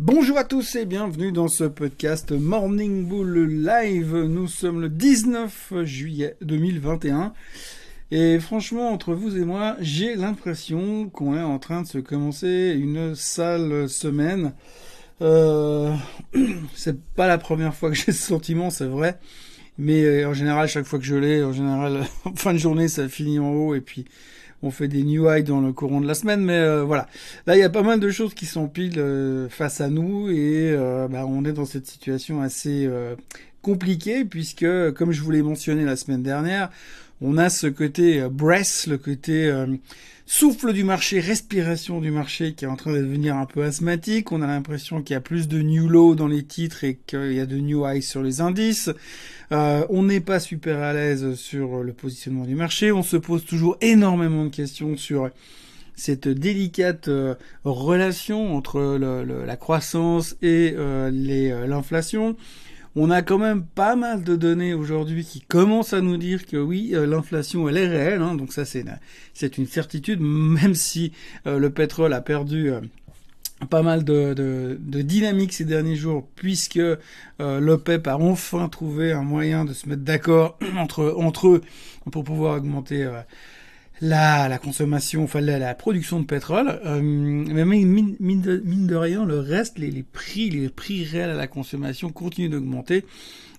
Bonjour à tous et bienvenue dans ce podcast Morning Bull Live. Nous sommes le 19 juillet 2021. Et franchement, entre vous et moi, j'ai l'impression qu'on est en train de se commencer une sale semaine. Euh, c'est pas la première fois que j'ai ce sentiment, c'est vrai. Mais euh, en général, chaque fois que je l'ai, en général, en fin de journée, ça finit en haut et puis on fait des new highs dans le courant de la semaine, mais euh, voilà. Là, il y a pas mal de choses qui s'empilent euh, face à nous et euh, bah, on est dans cette situation assez compliquée puisque, comme je vous l'ai mentionné la semaine dernière, on a ce côté breath, le côté souffle du marché, respiration du marché qui est en train de devenir un peu asthmatique. On a l'impression qu'il y a plus de new low dans les titres et qu'il y a de new highs sur les indices. Euh, on n'est pas super à l'aise sur le positionnement du marché. On se pose toujours énormément de questions sur cette délicate euh, relation entre la croissance et euh, l'inflation. On a quand même pas mal de données aujourd'hui qui commencent à nous dire que oui, l'inflation elle est réelle. Hein. donc ça c'est une certitude, même si le pétrole a perdu pas mal de, dynamique ces derniers jours puisque euh, l'OPEP a enfin trouvé un moyen de se mettre d'accord entre eux pour pouvoir augmenter euh, la, consommation, enfin la, la production de pétrole. Euh, mais mine, mine, de, rien, le reste, les, les, prix, les prix réels à la consommation continuent d'augmenter.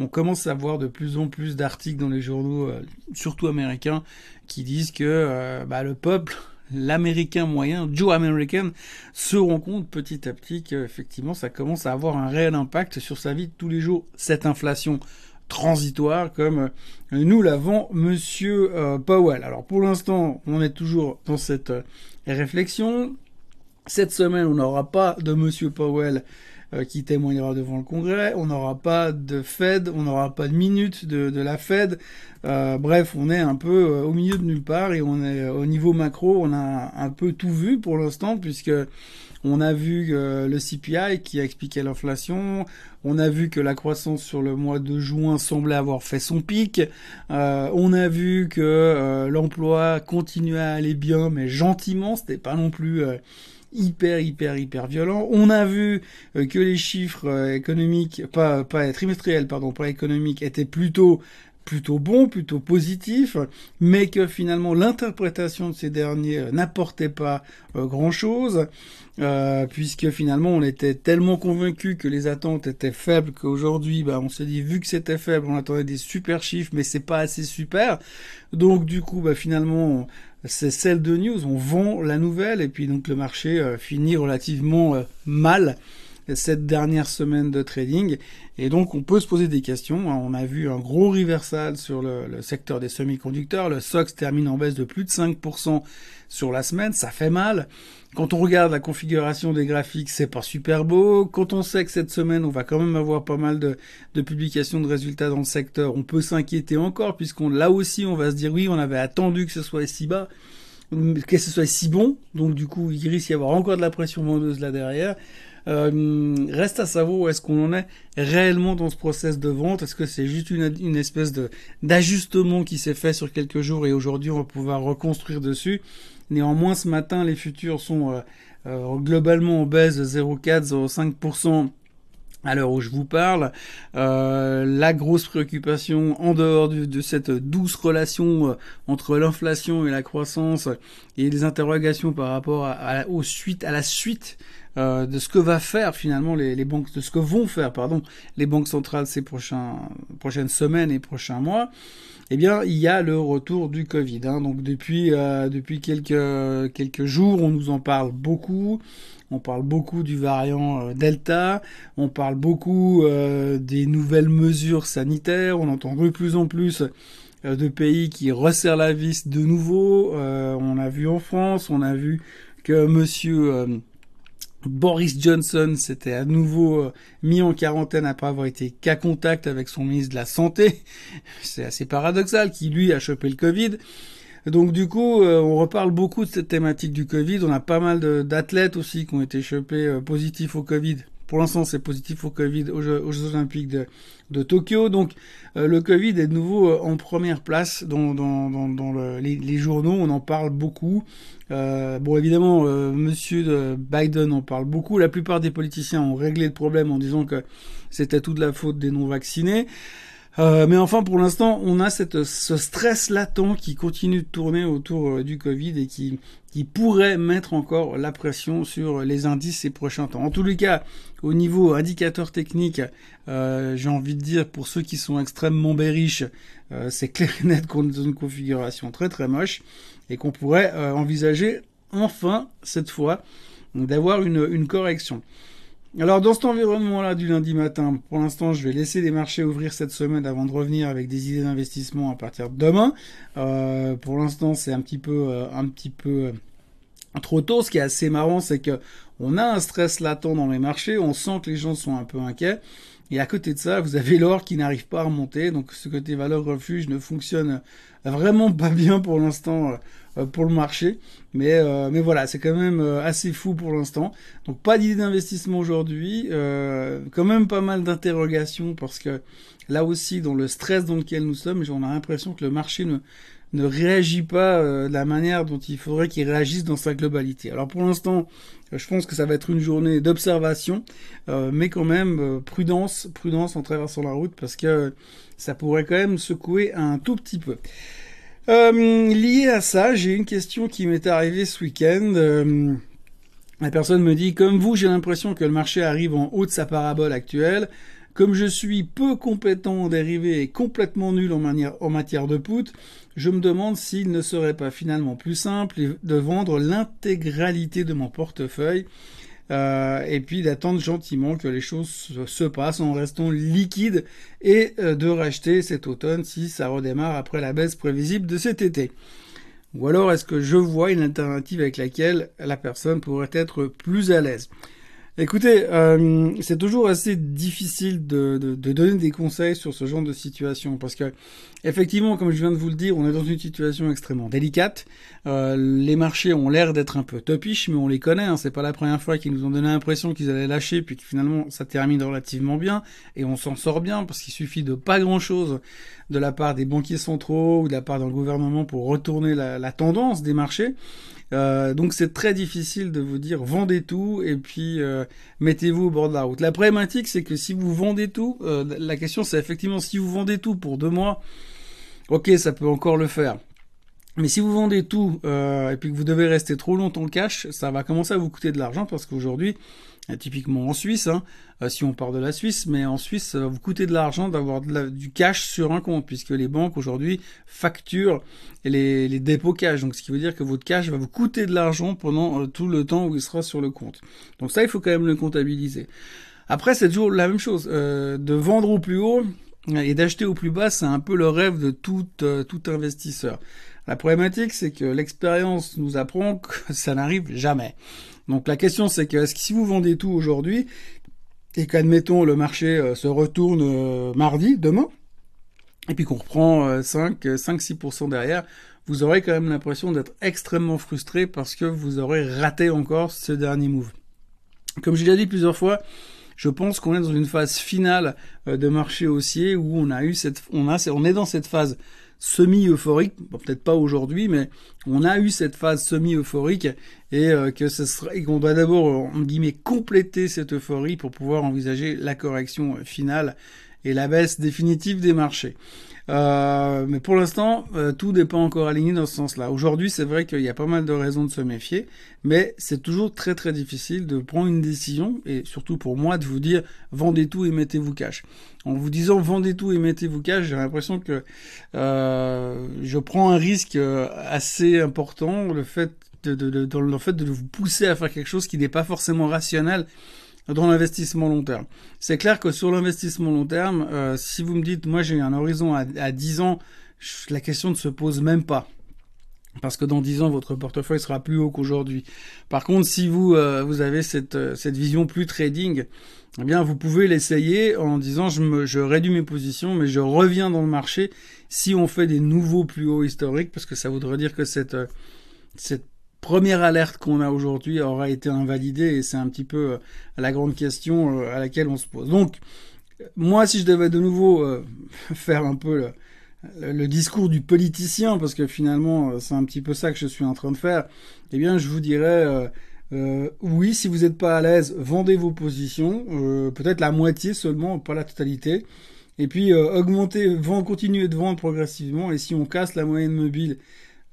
On commence à voir de plus en plus d'articles dans les journaux, euh, surtout américains, qui disent que euh, bah, le peuple l'américain moyen, Joe American, se rend compte petit à petit qu'effectivement ça commence à avoir un réel impact sur sa vie de tous les jours. Cette inflation transitoire comme euh, nous l'avons monsieur euh, Powell. Alors pour l'instant, on est toujours dans cette euh, réflexion. Cette semaine, on n'aura pas de monsieur Powell qui témoignera devant le Congrès. On n'aura pas de Fed, on n'aura pas de minutes de, la Fed. Bref, on est un peu au milieu de nulle part et on est au niveau macro, on a un peu tout vu pour l'instant puisque on a vu le CPI qui a expliqué l'inflation. On a vu que la croissance sur le mois de juin semblait avoir fait son pic. Euh, on a vu que l'emploi continuait à aller bien, mais gentiment. C'était pas non plus hyper hyper hyper violent. On a vu euh, que les chiffres euh, économiques, pas pas trimestriels pardon, pas économiques, étaient plutôt plutôt bons, plutôt positifs, mais que finalement l'interprétation de ces derniers euh, n'apportait pas grand-chose, puisque finalement on était tellement convaincu que les attentes étaient faibles qu'aujourd'hui, bah, on s'est dit vu que c'était faible, on attendait des super chiffres, mais c'est pas assez super. Donc du coup, bah, finalement, c'est celle de news, on vend la nouvelle et puis donc le marché euh, finit relativement euh, mal cette dernière semaine de trading. Et donc on peut se poser des questions. On a vu un gros reversal sur le, le secteur des semi-conducteurs. Le SOX termine en baisse de plus de 5% sur la semaine. Ça fait mal. Quand on regarde la configuration des graphiques, c'est pas super beau. Quand on sait que cette semaine, on va quand même avoir pas mal de, de publications de résultats dans le secteur, on peut s'inquiéter encore, puisqu'on là aussi, on va se dire oui, on avait attendu que ce soit si bas, que ce soit si bon. Donc du coup, il risque d'y avoir encore de la pression vendeuse là derrière. Euh, reste à savoir où est-ce qu'on en est réellement dans ce process de vente. Est-ce que c'est juste une, espèce de d'ajustement qui s'est fait sur quelques jours et aujourd'hui on va pouvoir reconstruire dessus? Néanmoins, ce matin, les futurs sont euh, euh, globalement en baisse de 0,4-0,5% à l'heure où je vous parle, euh, la grosse préoccupation en dehors de, cette douce relation entre l'inflation et la croissance et les interrogations par rapport aux suites, à la suite de ce que va faire finalement les, banques, de ce que vont faire pardon les banques centrales ces prochains, prochaines semaines et prochains mois eh bien, il y a le retour du Covid. Hein. Donc depuis euh, depuis quelques quelques jours, on nous en parle beaucoup. On parle beaucoup du variant euh, Delta. On parle beaucoup euh, des nouvelles mesures sanitaires. On entend de plus en plus de pays qui resserrent la vis de nouveau. on a vu en France, on a vu que Monsieur Boris Johnson s'était à nouveau euh, mis en quarantaine après avoir été qu'à contact avec son ministre de la Santé. C'est assez paradoxal, qui lui a chopé le Covid. Donc du coup, euh, on reparle beaucoup de cette thématique du Covid. On a pas mal d'athlètes aussi qui ont été chopés euh, positifs au Covid pour l'instant, c'est positif au Covid aux Jeux, Olympiques de, Tokyo. Donc, le Covid est de nouveau en première place dans, dans, dans, dans le, les, les, journaux. On en parle beaucoup. bon, évidemment, Monsieur Biden en parle beaucoup. La plupart des politiciens ont réglé le problème en disant que c'était toute la faute des non-vaccinés. Euh, mais enfin, pour l'instant, on a ce stress latent qui continue de tourner autour euh, du Covid et qui, pourrait mettre encore la pression sur les indices ces prochains temps. En tous les cas, au niveau indicateur technique, euh, j'ai envie de dire pour ceux qui sont extrêmement bearish, euh, c'est clair et net qu'on est dans une configuration très très moche et qu'on pourrait envisager enfin cette fois d'avoir une correction. Alors dans cet environnement-là du lundi matin, pour l'instant, je vais laisser les marchés ouvrir cette semaine avant de revenir avec des idées d'investissement à partir de demain. Euh, pour l'instant, c'est un petit peu, euh, un petit peu euh, trop tôt. Ce qui est assez marrant, c'est que on a un stress latent dans les marchés. On sent que les gens sont un peu inquiets. Et à côté de ça, vous avez l'or qui n'arrive pas à remonter. Donc ce côté valeur refuge ne fonctionne vraiment pas bien pour l'instant euh, pour le marché. Mais, euh, mais voilà, c'est quand même euh, assez fou pour l'instant. Donc pas d'idée d'investissement aujourd'hui. quand même pas mal d'interrogations parce que là aussi, dans le stress dans lequel nous sommes, j'en ai l'impression que le marché ne, ne réagit pas de la manière dont il faudrait qu'il réagisse dans sa globalité. Alors pour l'instant, je pense que ça va être une journée d'observation, mais quand même prudence, prudence en traversant la route parce que ça pourrait quand même secouer un tout petit peu. Euh, lié à ça, j'ai une question qui m'est arrivée ce week-end. Euh, la personne me dit, comme vous, j'ai l'impression que le marché arrive en haut de sa parabole actuelle. Comme je suis peu compétent en dérivés et complètement nul en, en matière de put, je me demande s'il ne serait pas finalement plus simple de vendre l'intégralité de mon portefeuille euh, et puis d'attendre gentiment que les choses se passent en restant liquide et euh, de racheter cet automne si ça redémarre après la baisse prévisible de cet été. Ou alors est-ce que je vois une alternative avec laquelle la personne pourrait être plus à l'aise? Écoutez, euh, c'est toujours assez difficile de, de, de, donner des conseils sur ce genre de situation parce que effectivement, comme je viens de vous le dire, on est dans une situation extrêmement délicate. Euh, les marchés ont l'air d'être un peu topiches, mais on les connaît. Hein, c'est pas la première fois qu'ils nous ont donné l'impression qu'ils allaient lâcher, puis que finalement ça termine relativement bien et on s'en sort bien parce qu'il suffit de pas grand chose de la part des banquiers centraux ou de la part d'un gouvernement pour retourner la, la tendance des marchés. Euh, donc c'est très difficile de vous dire vendez tout et puis euh, mettez-vous au bord de la route. La problématique c'est que si vous vendez tout, euh, la question c'est effectivement si vous vendez tout pour deux mois, ok ça peut encore le faire. Mais si vous vendez tout et puis que vous devez rester trop longtemps cash, ça va commencer à vous coûter de l'argent parce qu'aujourd'hui euh, typiquement en Suisse, hein, euh, si on part de la Suisse, mais en Suisse, ça va vous coûter de l'argent d'avoir du cash sur un compte, puisque les banques aujourd'hui facturent les, dépôts cash. Donc, ce qui veut dire que votre cash va vous coûter de l'argent pendant euh, tout le temps où il sera sur le compte. Donc ça, il faut quand même le comptabiliser. Après, c'est toujours la même chose. de vendre au plus haut et d'acheter au plus bas, c'est un peu le rêve de tout, tout investisseur. La problématique, c'est que l'expérience nous apprend que ça n'arrive jamais. Donc la question c'est que, est-ce que si vous vendez tout aujourd'hui, et qu'admettons le marché euh, se retourne euh, mardi, demain, et puis qu'on reprend 5, 5-6% derrière, vous aurez quand même l'impression d'être extrêmement frustré parce que vous aurez raté encore ce dernier move. Comme je l'ai dit plusieurs fois, je pense qu'on est dans une phase finale euh, de marché haussier où on a eu cette, on a, on est dans cette phase semi-euphorique, peut-être pas aujourd'hui, mais on a eu cette phase semi-euphorique et euh, que ce serait qu'on doit d'abord en guillemets compléter cette euphorie pour pouvoir envisager la correction finale et la baisse définitive des marchés. Euh, mais pour l'instant, euh, tout n'est pas encore aligné dans ce sens-là. Aujourd'hui, c'est vrai qu'il y a pas mal de raisons de se méfier, mais c'est toujours très très difficile de prendre une décision, et surtout pour moi de vous dire vendez tout et mettez-vous cash. En vous disant vendez tout et mettez-vous cash, j'ai l'impression que euh, je prends un risque assez important, le fait de, de, de, dans le fait de vous pousser à faire quelque chose qui n'est pas forcément rationnel dans l'investissement long terme. C'est clair que sur l'investissement long terme, euh, si vous me dites, moi j'ai un horizon à, à 10 ans, la question ne se pose même pas. Parce que dans 10 ans, votre portefeuille sera plus haut qu'aujourd'hui. Par contre, si vous, euh, vous avez cette, euh, cette vision plus trading, eh bien, vous pouvez l'essayer en disant, je, me, je réduis mes positions, mais je reviens dans le marché si on fait des nouveaux plus hauts historiques, parce que ça voudrait dire que cette, cette première alerte qu'on a aujourd'hui aura été invalidée et c'est un petit peu euh, la grande question euh, à laquelle on se pose. Donc, moi, si je devais de nouveau euh, faire un peu le, discours du politicien, parce que finalement, c'est un petit peu ça que je suis en train de faire, eh bien, je vous dirais, oui, si vous n'êtes pas à l'aise, vendez vos positions, peut-être la moitié seulement, pas la totalité. Et puis, augmentez, vend, continuez de vendre progressivement. Et si on casse la moyenne mobile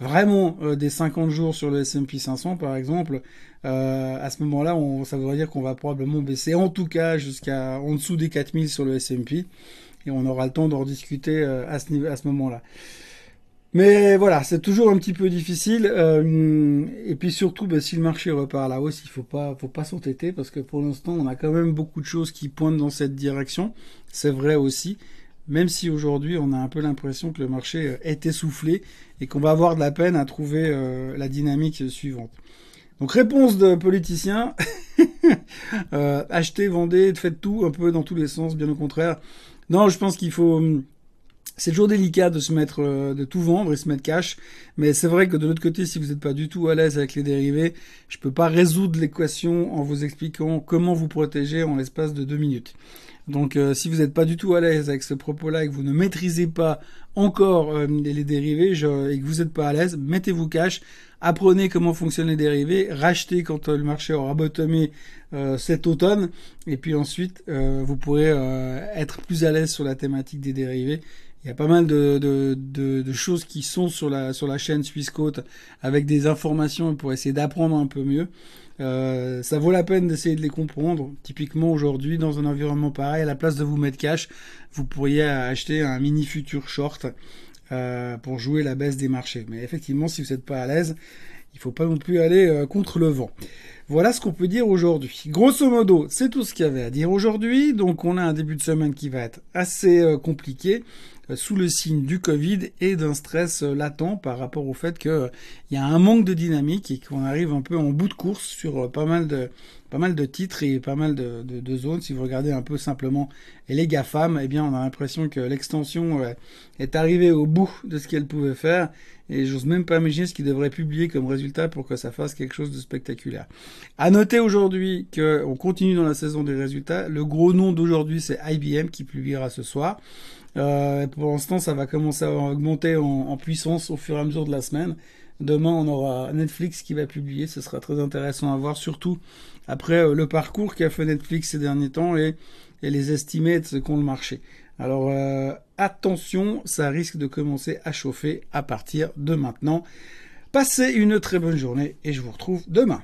vraiment euh, des 50 jours sur le S&P 500 par exemple, euh, à ce moment-là, ça voudrait dire qu'on va probablement baisser en tout cas jusqu'à en dessous des 4000 sur le S&P et on aura le temps d'en discuter euh, à ce, à ce moment-là. Mais voilà, c'est toujours un petit peu difficile. et puis surtout, bah, si le marché repart à la hausse, il faut pas, faut pas s'entêter parce que pour l'instant, on a quand même beaucoup de choses qui pointent dans cette direction. C'est vrai aussi même si aujourd'hui on a un peu l'impression que le marché euh, est essoufflé et qu'on va avoir de la peine à trouver euh, la dynamique suivante. Donc réponse de politiciens, euh, achetez, vendez, faites tout un peu dans tous les sens, bien au contraire. Non, je pense qu'il faut... Hum, c'est toujours délicat de se mettre, de tout vendre et se mettre cash, mais c'est vrai que de l'autre côté, si vous n'êtes pas du tout à l'aise avec les dérivés, je peux pas résoudre l'équation en vous expliquant comment vous protéger en l'espace de deux minutes. Donc euh, si vous n'êtes pas du tout à l'aise avec ce propos-là et que vous ne maîtrisez pas encore euh, les, dérivés et que vous n'êtes pas à l'aise, mettez-vous cash, apprenez comment fonctionnent les dérivés, rachetez quand euh, le marché aura bottomé cet automne et puis ensuite vous pourrez être plus à l'aise sur la thématique des dérivés. Il y a pas mal de, de, de, de, choses qui sont sur la, sur la chaîne Swissquote avec des informations pour essayer d'apprendre un peu mieux. Euh, ça vaut la peine d'essayer de les comprendre. Typiquement aujourd'hui, dans un environnement pareil, à la place de vous mettre cash, vous pourriez acheter un mini futur short euh, pour jouer la baisse des marchés. Mais effectivement, si vous n'êtes pas à l'aise, il faut pas non plus aller euh, contre le vent. Voilà ce qu'on peut dire aujourd'hui. Grosso modo, c'est tout ce qu'il y avait à dire aujourd'hui. Donc on a un début de semaine qui va être assez compliqué. Euh, sous le signe du Covid et d'un stress euh, latent par rapport au fait qu'il euh, y a un manque de dynamique et qu'on arrive un peu en bout de course sur pas mal de pas mal de titres et pas mal de, zones. Si vous regardez un peu simplement les GAFAM, eh bien on a l'impression que l'extension est arrivée au bout de ce qu'elle pouvait faire et j'ose même pas imaginer ce qu'il devrait publier comme résultat pour que ça fasse quelque chose de spectaculaire. À noter aujourd'hui qu'on continue dans la saison des résultats. Le gros nom d'aujourd'hui c'est IBM qui publiera ce soir. Euh, pour l'instant, ça va commencer à augmenter en, puissance au fur et à mesure de la semaine. Demain, on aura Netflix qui va publier. Ce sera très intéressant à voir, surtout après euh, le parcours qu'a fait Netflix ces derniers temps et, les estimés de ce qu'ont le marché. Alors euh, attention, ça risque de commencer à chauffer à partir de maintenant. Passez une très bonne journée et je vous retrouve demain.